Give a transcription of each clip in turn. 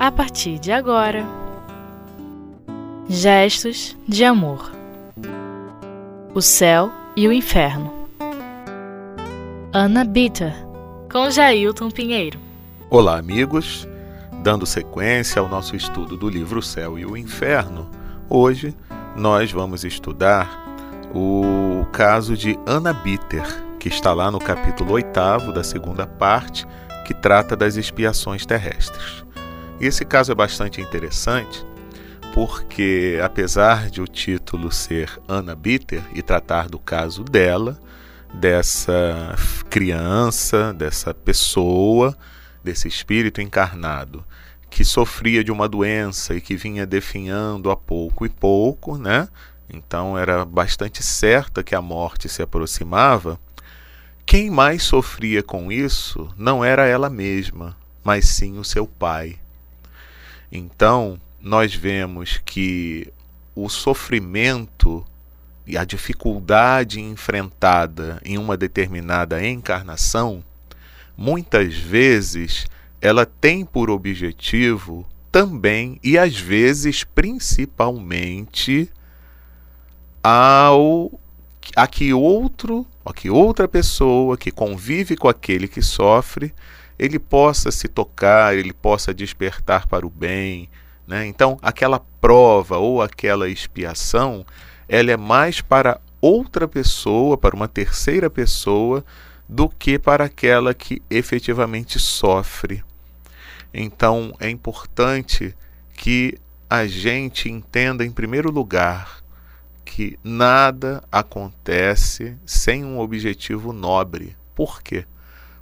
a partir de agora. Gestos de amor. O céu e o inferno. Ana Bitter, com Jailton Pinheiro. Olá, amigos. Dando sequência ao nosso estudo do livro O Céu e o Inferno, hoje nós vamos estudar o caso de Ana Bitter, que está lá no capítulo 8 da segunda parte, que trata das expiações terrestres. Esse caso é bastante interessante porque, apesar de o título ser Ana Bitter e tratar do caso dela, dessa criança, dessa pessoa, desse espírito encarnado que sofria de uma doença e que vinha definhando a pouco e pouco, né? Então era bastante certa que a morte se aproximava. Quem mais sofria com isso não era ela mesma, mas sim o seu pai. Então, nós vemos que o sofrimento e a dificuldade enfrentada em uma determinada encarnação, muitas vezes ela tem por objetivo também e às vezes principalmente ao a que outro, a que outra pessoa que convive com aquele que sofre, ele possa se tocar, ele possa despertar para o bem, né? Então, aquela prova ou aquela expiação, ela é mais para outra pessoa, para uma terceira pessoa, do que para aquela que efetivamente sofre. Então, é importante que a gente entenda, em primeiro lugar, que nada acontece sem um objetivo nobre. Por quê?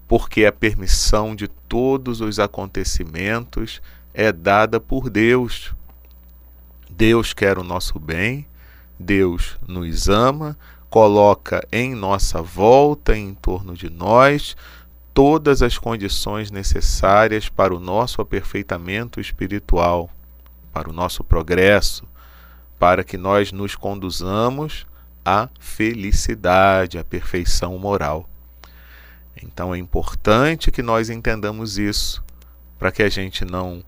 Porque a permissão de todos os acontecimentos é dada por Deus. Deus quer o nosso bem, Deus nos ama, coloca em nossa volta, em torno de nós, todas as condições necessárias para o nosso aperfeitamento espiritual, para o nosso progresso, para que nós nos conduzamos à felicidade, à perfeição moral. Então é importante que nós entendamos isso, para que a gente não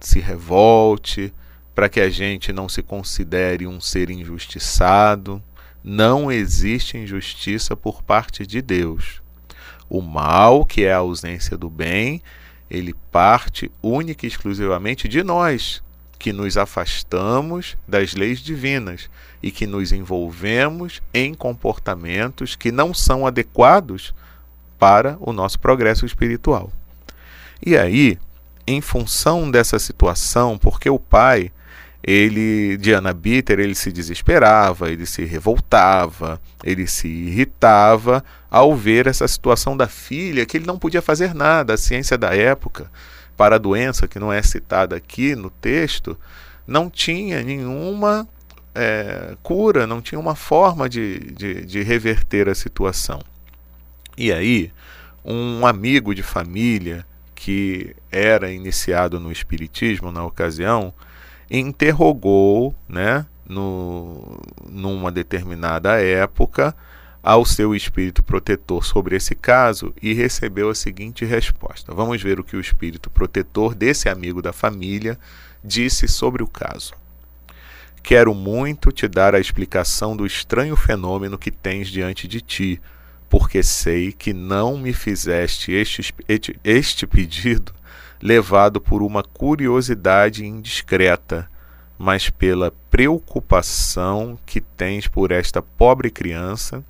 se revolte, para que a gente não se considere um ser injustiçado. Não existe injustiça por parte de Deus. O mal, que é a ausência do bem, ele parte única e exclusivamente de nós, que nos afastamos das leis divinas e que nos envolvemos em comportamentos que não são adequados para o nosso progresso espiritual. E aí, em função dessa situação, porque o pai ele Diana Bitter ele se desesperava, ele se revoltava, ele se irritava ao ver essa situação da filha que ele não podia fazer nada. A ciência da época para a doença que não é citada aqui no texto não tinha nenhuma é, cura, não tinha uma forma de, de, de reverter a situação. E aí um amigo de família que era iniciado no espiritismo na ocasião interrogou, né, no, numa determinada época, ao seu espírito protetor sobre esse caso e recebeu a seguinte resposta. Vamos ver o que o espírito protetor desse amigo da família disse sobre o caso. Quero muito te dar a explicação do estranho fenômeno que tens diante de ti, porque sei que não me fizeste este, este pedido levado por uma curiosidade indiscreta, mas pela preocupação que tens por esta pobre criança,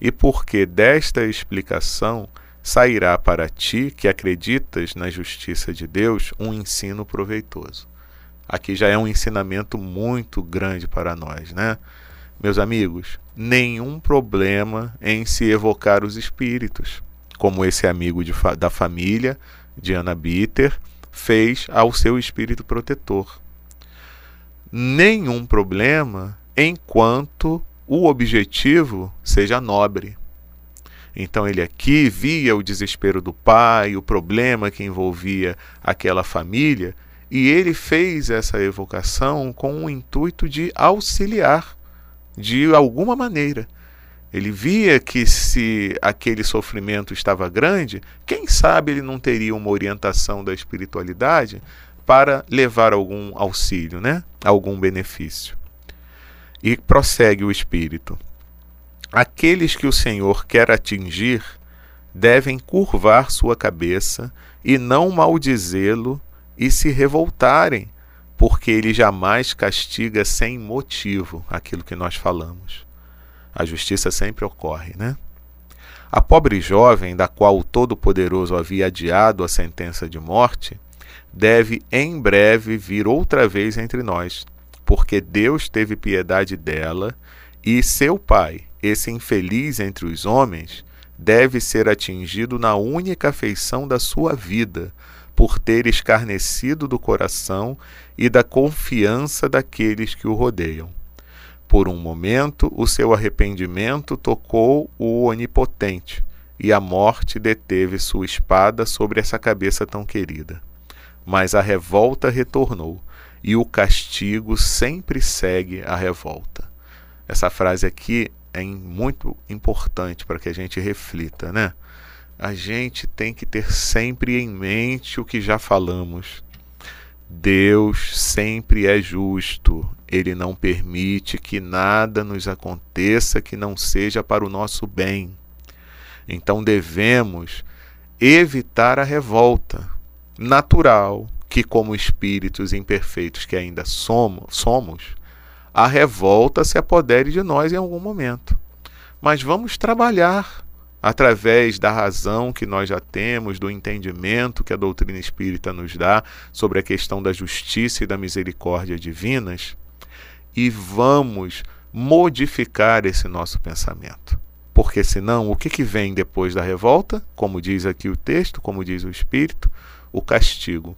e porque desta explicação sairá para ti, que acreditas na justiça de Deus, um ensino proveitoso. Aqui já é um ensinamento muito grande para nós, né? Meus amigos, nenhum problema em se evocar os espíritos, como esse amigo de, da família Diana Bitter fez ao seu espírito protetor. Nenhum problema enquanto o objetivo seja nobre. Então ele aqui via o desespero do pai, o problema que envolvia aquela família, e ele fez essa evocação com o intuito de auxiliar de alguma maneira. Ele via que se aquele sofrimento estava grande, quem sabe ele não teria uma orientação da espiritualidade para levar algum auxílio, né? algum benefício. E prossegue o Espírito. Aqueles que o Senhor quer atingir devem curvar sua cabeça e não maldizê-lo e se revoltarem, porque ele jamais castiga sem motivo aquilo que nós falamos. A justiça sempre ocorre, né? A pobre jovem, da qual o Todo-Poderoso havia adiado a sentença de morte, deve em breve vir outra vez entre nós, porque Deus teve piedade dela, e seu pai, esse infeliz entre os homens, deve ser atingido na única afeição da sua vida, por ter escarnecido do coração e da confiança daqueles que o rodeiam. Por um momento, o seu arrependimento tocou o Onipotente, e a morte deteve sua espada sobre essa cabeça tão querida. Mas a revolta retornou, e o castigo sempre segue a revolta. Essa frase aqui é muito importante para que a gente reflita, né? A gente tem que ter sempre em mente o que já falamos. Deus sempre é justo. Ele não permite que nada nos aconteça que não seja para o nosso bem. Então devemos evitar a revolta natural, que, como espíritos imperfeitos que ainda somos, a revolta se apodere de nós em algum momento. Mas vamos trabalhar através da razão que nós já temos, do entendimento que a doutrina espírita nos dá sobre a questão da justiça e da misericórdia divinas, e vamos modificar esse nosso pensamento. Porque senão, o que, que vem depois da revolta? Como diz aqui o texto, como diz o Espírito, o castigo.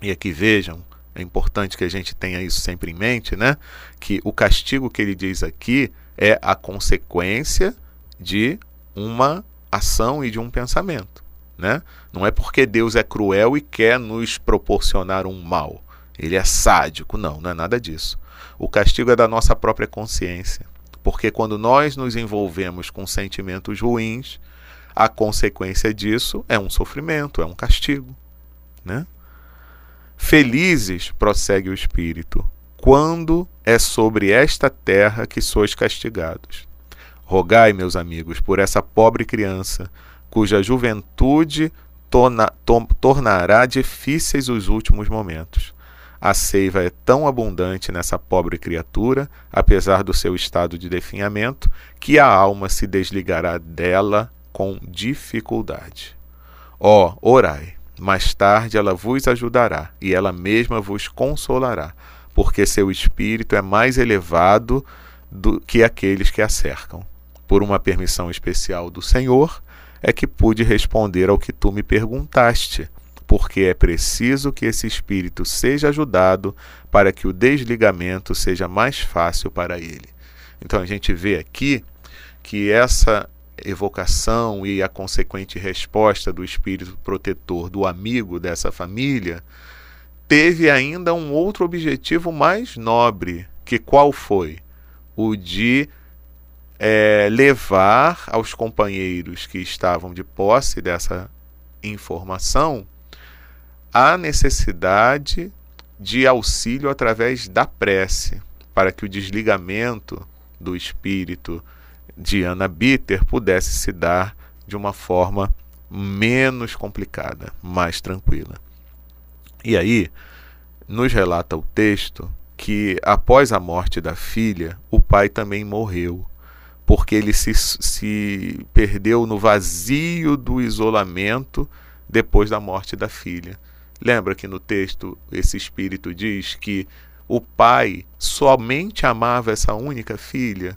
E aqui vejam, é importante que a gente tenha isso sempre em mente, né? Que o castigo que ele diz aqui é a consequência de uma ação e de um pensamento. Né? Não é porque Deus é cruel e quer nos proporcionar um mal. Ele é sádico. Não, não é nada disso. O castigo é da nossa própria consciência. Porque quando nós nos envolvemos com sentimentos ruins, a consequência disso é um sofrimento, é um castigo. Né? Felizes, prossegue o Espírito, quando é sobre esta terra que sois castigados. Rogai, meus amigos, por essa pobre criança, cuja juventude torna, to, tornará difíceis os últimos momentos. A seiva é tão abundante nessa pobre criatura, apesar do seu estado de definhamento, que a alma se desligará dela com dificuldade. Ó, oh, orai, mais tarde ela vos ajudará e ela mesma vos consolará, porque seu espírito é mais elevado do que aqueles que a cercam por uma permissão especial do Senhor, é que pude responder ao que tu me perguntaste, porque é preciso que esse espírito seja ajudado para que o desligamento seja mais fácil para ele. Então a gente vê aqui que essa evocação e a consequente resposta do espírito protetor do amigo dessa família teve ainda um outro objetivo mais nobre, que qual foi? O de é, levar aos companheiros que estavam de posse dessa informação a necessidade de auxílio através da prece, para que o desligamento do espírito de Ana Bitter pudesse se dar de uma forma menos complicada, mais tranquila. E aí, nos relata o texto que após a morte da filha, o pai também morreu porque ele se, se perdeu no vazio do isolamento depois da morte da filha. Lembra que no texto esse espírito diz que o pai somente amava essa única filha?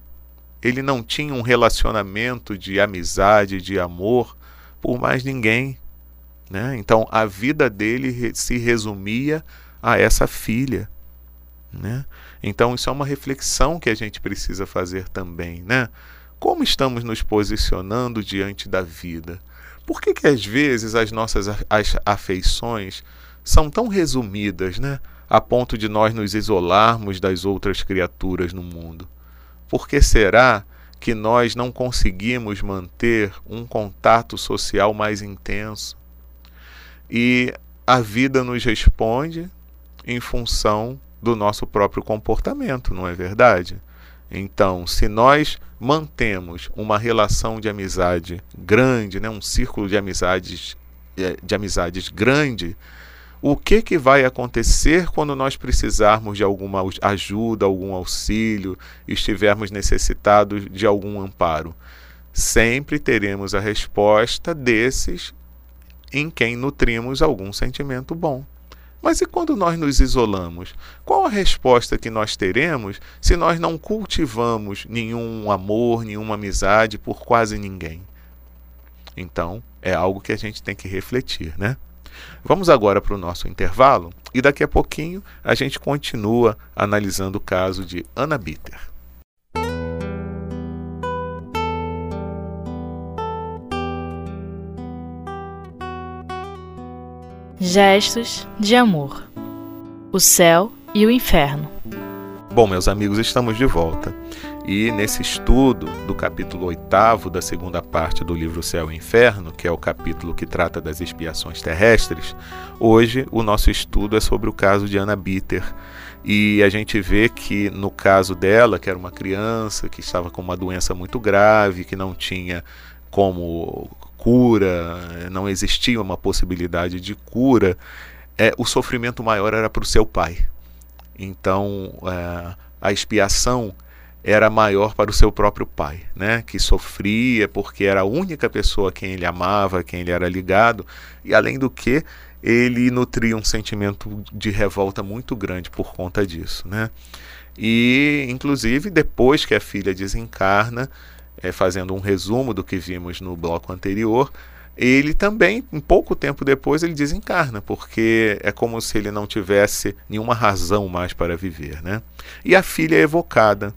Ele não tinha um relacionamento de amizade, de amor por mais ninguém. Né? Então a vida dele se resumia a essa filha. Né? Então, isso é uma reflexão que a gente precisa fazer também. Né? Como estamos nos posicionando diante da vida? Por que, que às vezes as nossas as afeições são tão resumidas, né? a ponto de nós nos isolarmos das outras criaturas no mundo? Por que será que nós não conseguimos manter um contato social mais intenso? E a vida nos responde em função do nosso próprio comportamento, não é verdade? Então, se nós mantemos uma relação de amizade grande, né, um círculo de amizades é, de amizades grande, o que, que vai acontecer quando nós precisarmos de alguma ajuda, algum auxílio, estivermos necessitados de algum amparo? Sempre teremos a resposta desses em quem nutrimos algum sentimento bom. Mas e quando nós nos isolamos? Qual a resposta que nós teremos se nós não cultivamos nenhum amor, nenhuma amizade por quase ninguém? Então, é algo que a gente tem que refletir, né? Vamos agora para o nosso intervalo e daqui a pouquinho a gente continua analisando o caso de Ana Bitter. Gestos de amor. O céu e o inferno. Bom, meus amigos, estamos de volta. E nesse estudo do capítulo 8 da segunda parte do livro Céu e Inferno, que é o capítulo que trata das expiações terrestres, hoje o nosso estudo é sobre o caso de Ana Bitter. E a gente vê que no caso dela, que era uma criança que estava com uma doença muito grave, que não tinha como cura, não existia uma possibilidade de cura, é, o sofrimento maior era para o seu pai. Então, é, a expiação era maior para o seu próprio pai, né? que sofria porque era a única pessoa a quem ele amava, a quem ele era ligado, e além do que, ele nutria um sentimento de revolta muito grande por conta disso. Né? E, inclusive, depois que a filha desencarna, é, fazendo um resumo do que vimos no bloco anterior, ele também, um pouco tempo depois, ele desencarna, porque é como se ele não tivesse nenhuma razão mais para viver. Né? E a filha é evocada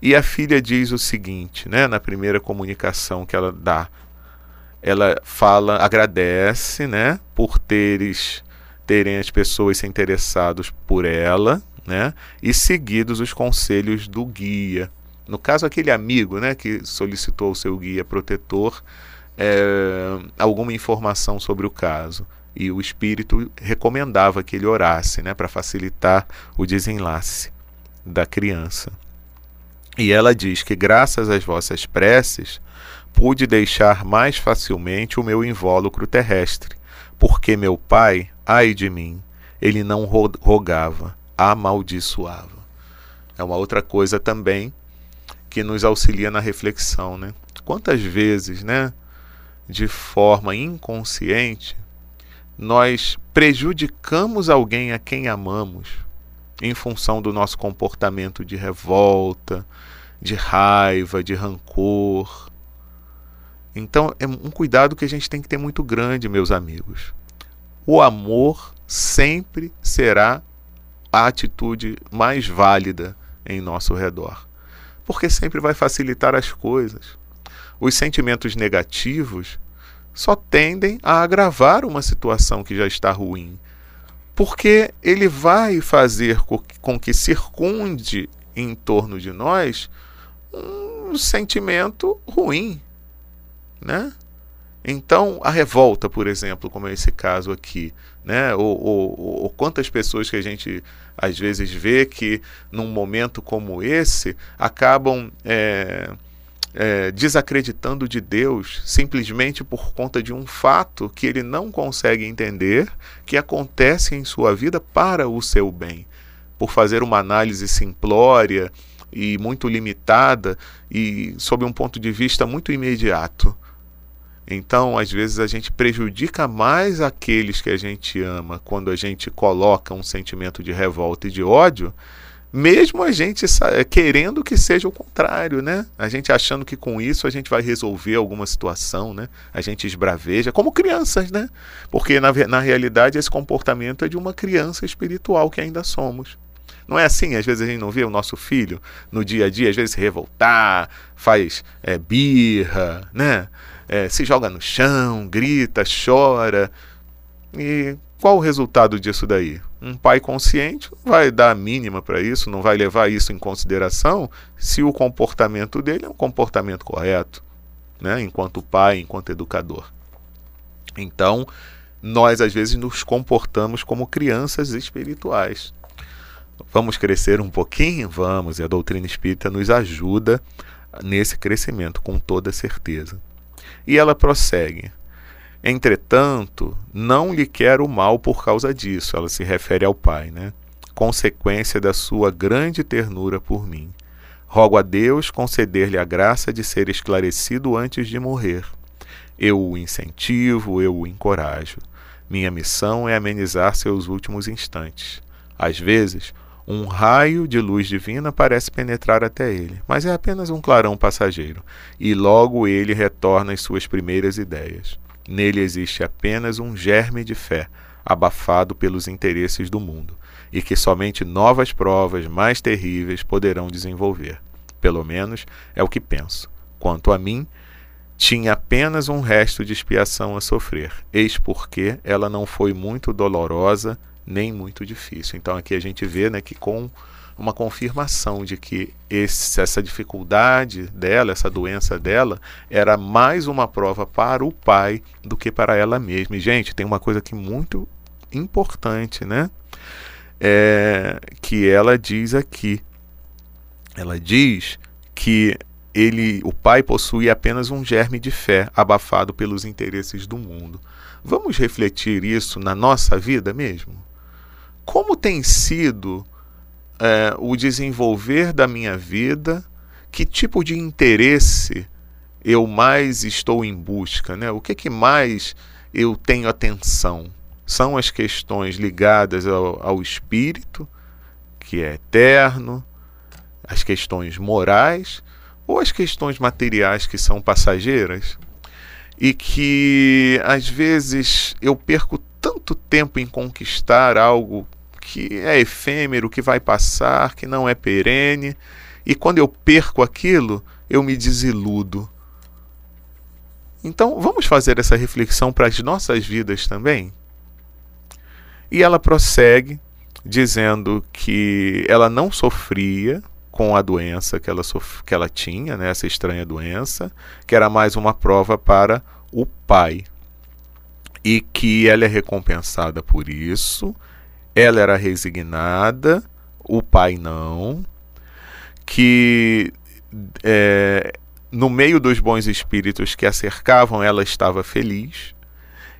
e a filha diz o seguinte, né, na primeira comunicação que ela dá. Ela fala, agradece, né, por teres terem as pessoas se interessados por ela, né, e seguidos os conselhos do guia. No caso, aquele amigo, né, que solicitou ao seu guia protetor é, alguma informação sobre o caso. E o espírito recomendava que ele orasse, né, para facilitar o desenlace da criança. E ela diz que, graças às vossas preces, pude deixar mais facilmente o meu invólucro terrestre, porque meu pai, ai de mim, ele não rogava, amaldiçoava. É uma outra coisa também que nos auxilia na reflexão, né? Quantas vezes, né, de forma inconsciente, nós prejudicamos alguém a quem amamos em função do nosso comportamento de revolta, de raiva, de rancor. Então é um cuidado que a gente tem que ter muito grande, meus amigos. O amor sempre será a atitude mais válida em nosso redor, porque sempre vai facilitar as coisas. Os sentimentos negativos só tendem a agravar uma situação que já está ruim, porque ele vai fazer com que circunde em torno de nós um sentimento ruim, né? Então, a revolta, por exemplo, como é esse caso aqui, né? Ou, ou, ou, quantas pessoas que a gente às vezes vê que num momento como esse acabam é, é, desacreditando de Deus simplesmente por conta de um fato que ele não consegue entender que acontece em sua vida para o seu bem. Por fazer uma análise simplória e muito limitada e sob um ponto de vista muito imediato. Então, às vezes, a gente prejudica mais aqueles que a gente ama quando a gente coloca um sentimento de revolta e de ódio, mesmo a gente querendo que seja o contrário, né? A gente achando que com isso a gente vai resolver alguma situação, né? A gente esbraveja, como crianças, né? Porque na, na realidade esse comportamento é de uma criança espiritual que ainda somos. Não é assim? Às vezes a gente não vê o nosso filho no dia a dia, às vezes se revoltar, faz é, birra, né? É, se joga no chão, grita, chora. E qual o resultado disso daí? Um pai consciente vai dar a mínima para isso, não vai levar isso em consideração se o comportamento dele é um comportamento correto, né? enquanto pai, enquanto educador. Então, nós às vezes nos comportamos como crianças espirituais. Vamos crescer um pouquinho? Vamos, e a doutrina espírita nos ajuda nesse crescimento, com toda certeza. E ela prossegue. Entretanto, não lhe quero mal por causa disso. Ela se refere ao Pai, né? Consequência da sua grande ternura por mim. Rogo a Deus conceder-lhe a graça de ser esclarecido antes de morrer. Eu o incentivo, eu o encorajo. Minha missão é amenizar seus últimos instantes. Às vezes, um raio de luz divina parece penetrar até ele, mas é apenas um clarão passageiro, e logo ele retorna às suas primeiras ideias. Nele existe apenas um germe de fé, abafado pelos interesses do mundo, e que somente novas provas mais terríveis poderão desenvolver. Pelo menos é o que penso. Quanto a mim, tinha apenas um resto de expiação a sofrer, eis porque ela não foi muito dolorosa nem muito difícil. Então aqui a gente vê né, que com uma confirmação de que esse, essa dificuldade dela, essa doença dela, era mais uma prova para o pai do que para ela mesma. E, gente, tem uma coisa aqui muito importante, né? É, que ela diz aqui. Ela diz que ele, o pai possui apenas um germe de fé abafado pelos interesses do mundo. Vamos refletir isso na nossa vida mesmo? Como tem sido é, o desenvolver da minha vida, que tipo de interesse eu mais estou em busca, né? O que, que mais eu tenho atenção? São as questões ligadas ao, ao espírito, que é eterno, as questões morais, ou as questões materiais que são passageiras? E que às vezes eu perco tanto tempo em conquistar algo que é efêmero, que vai passar, que não é perene, e quando eu perco aquilo, eu me desiludo. Então, vamos fazer essa reflexão para as nossas vidas também? E ela prossegue dizendo que ela não sofria com a doença que ela, que ela tinha, né, essa estranha doença, que era mais uma prova para o pai. E que ela é recompensada por isso, ela era resignada, o pai não, que é, no meio dos bons espíritos que a cercavam, ela estava feliz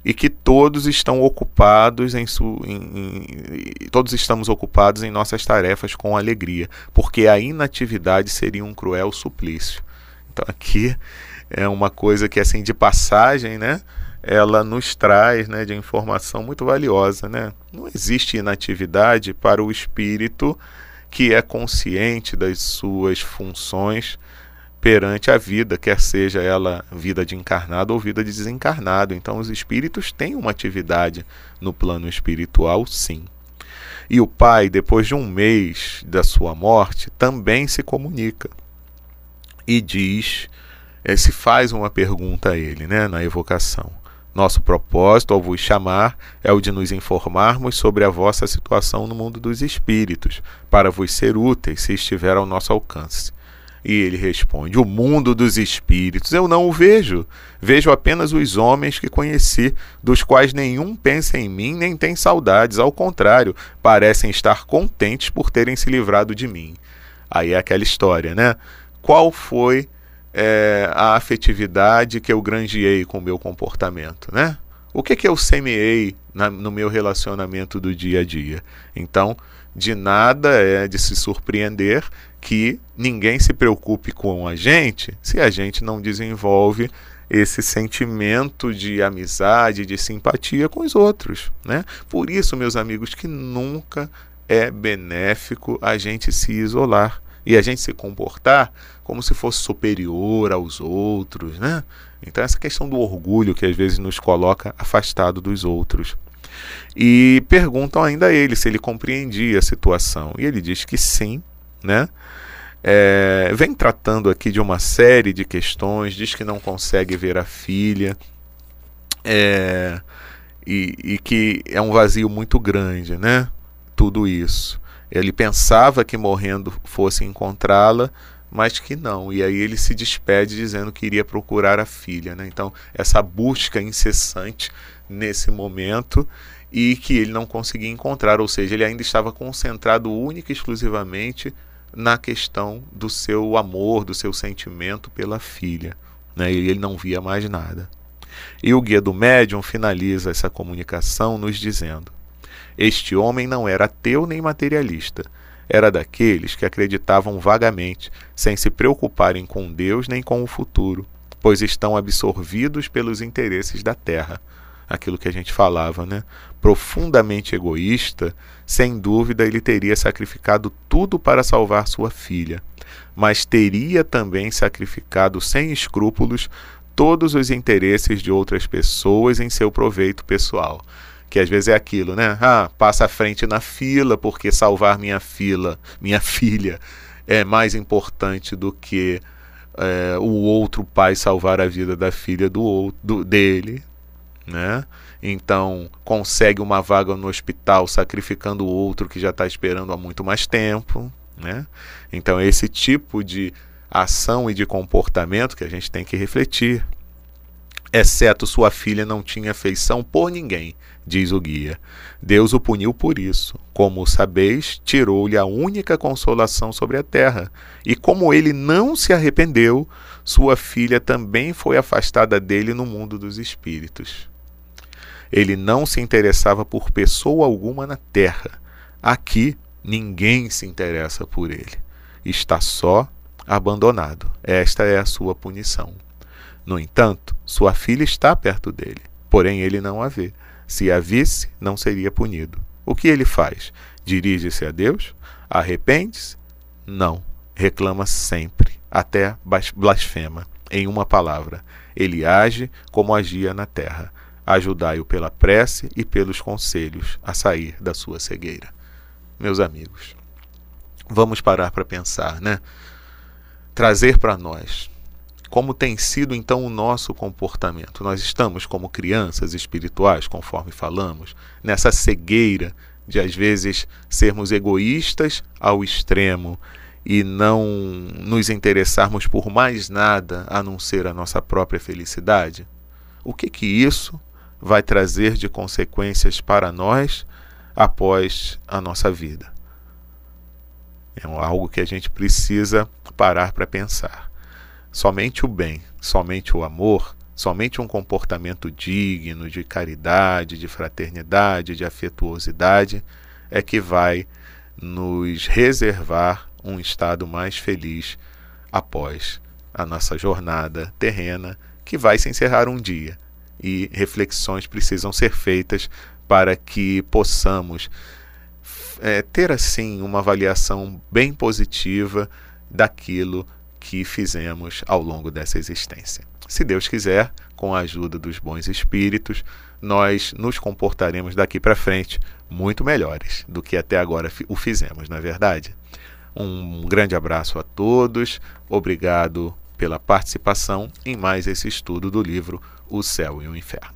e que todos estão ocupados em, su, em, em, todos estamos ocupados em nossas tarefas com alegria, porque a inatividade seria um cruel suplício. Então aqui é uma coisa que assim de passagem, né? Ela nos traz né, de informação muito valiosa. Né? Não existe inatividade para o espírito que é consciente das suas funções perante a vida, quer seja ela vida de encarnado ou vida de desencarnado. Então, os espíritos têm uma atividade no plano espiritual, sim. E o pai, depois de um mês da sua morte, também se comunica e diz, eh, se faz uma pergunta a ele, né, na evocação. Nosso propósito ao vos chamar é o de nos informarmos sobre a vossa situação no mundo dos espíritos, para vos ser úteis se estiver ao nosso alcance. E ele responde: O mundo dos espíritos eu não o vejo. Vejo apenas os homens que conheci, dos quais nenhum pensa em mim nem tem saudades. Ao contrário, parecem estar contentes por terem se livrado de mim. Aí é aquela história, né? Qual foi é, a afetividade que eu granjeei com o meu comportamento, né? O que, que eu semeei na, no meu relacionamento do dia a dia? Então, de nada é de se surpreender que ninguém se preocupe com a gente se a gente não desenvolve esse sentimento de amizade, de simpatia com os outros, né? Por isso, meus amigos, que nunca é benéfico a gente se isolar e a gente se comportar como se fosse superior aos outros, né? Então essa questão do orgulho que às vezes nos coloca afastado dos outros. E perguntam ainda a ele se ele compreendia a situação. E ele diz que sim, né? É, vem tratando aqui de uma série de questões, diz que não consegue ver a filha, é, e, e que é um vazio muito grande, né? Tudo isso. Ele pensava que morrendo fosse encontrá-la, mas que não. E aí ele se despede dizendo que iria procurar a filha. Né? Então, essa busca incessante nesse momento e que ele não conseguia encontrar, ou seja, ele ainda estava concentrado única e exclusivamente na questão do seu amor, do seu sentimento pela filha. Né? E ele não via mais nada. E o guia do médium finaliza essa comunicação nos dizendo: Este homem não era ateu nem materialista, era daqueles que acreditavam vagamente, sem se preocuparem com Deus nem com o futuro, pois estão absorvidos pelos interesses da terra. Aquilo que a gente falava, né? Profundamente egoísta, sem dúvida ele teria sacrificado tudo para salvar sua filha, mas teria também sacrificado sem escrúpulos todos os interesses de outras pessoas em seu proveito pessoal que às vezes é aquilo, né? Ah, passa à frente na fila porque salvar minha fila, minha filha é mais importante do que é, o outro pai salvar a vida da filha do outro dele, né? Então consegue uma vaga no hospital sacrificando o outro que já está esperando há muito mais tempo, né? Então esse tipo de ação e de comportamento que a gente tem que refletir exceto sua filha não tinha afeição por ninguém, diz o guia. Deus o puniu por isso. Como sabeis, tirou-lhe a única consolação sobre a terra. E como ele não se arrependeu, sua filha também foi afastada dele no mundo dos espíritos. Ele não se interessava por pessoa alguma na terra. Aqui, ninguém se interessa por ele. Está só, abandonado. Esta é a sua punição. No entanto, sua filha está perto dele, porém ele não a vê. Se a visse, não seria punido. O que ele faz? Dirige-se a Deus? Arrepende-se? Não. Reclama sempre, até blasfema. Em uma palavra, ele age como agia na terra. Ajudai-o pela prece e pelos conselhos a sair da sua cegueira. Meus amigos, vamos parar para pensar, né? Trazer para nós como tem sido então o nosso comportamento? Nós estamos como crianças espirituais, conforme falamos, nessa cegueira de às vezes sermos egoístas ao extremo e não nos interessarmos por mais nada a não ser a nossa própria felicidade? O que que isso vai trazer de consequências para nós após a nossa vida? É algo que a gente precisa parar para pensar. Somente o bem, somente o amor, somente um comportamento digno de caridade, de fraternidade, de afetuosidade é que vai nos reservar um estado mais feliz após a nossa jornada terrena, que vai se encerrar um dia. E reflexões precisam ser feitas para que possamos é, ter assim uma avaliação bem positiva daquilo que fizemos ao longo dessa existência. Se Deus quiser, com a ajuda dos bons espíritos, nós nos comportaremos daqui para frente muito melhores do que até agora o fizemos, não é verdade? Um grande abraço a todos, obrigado pela participação em mais esse estudo do livro O Céu e o Inferno.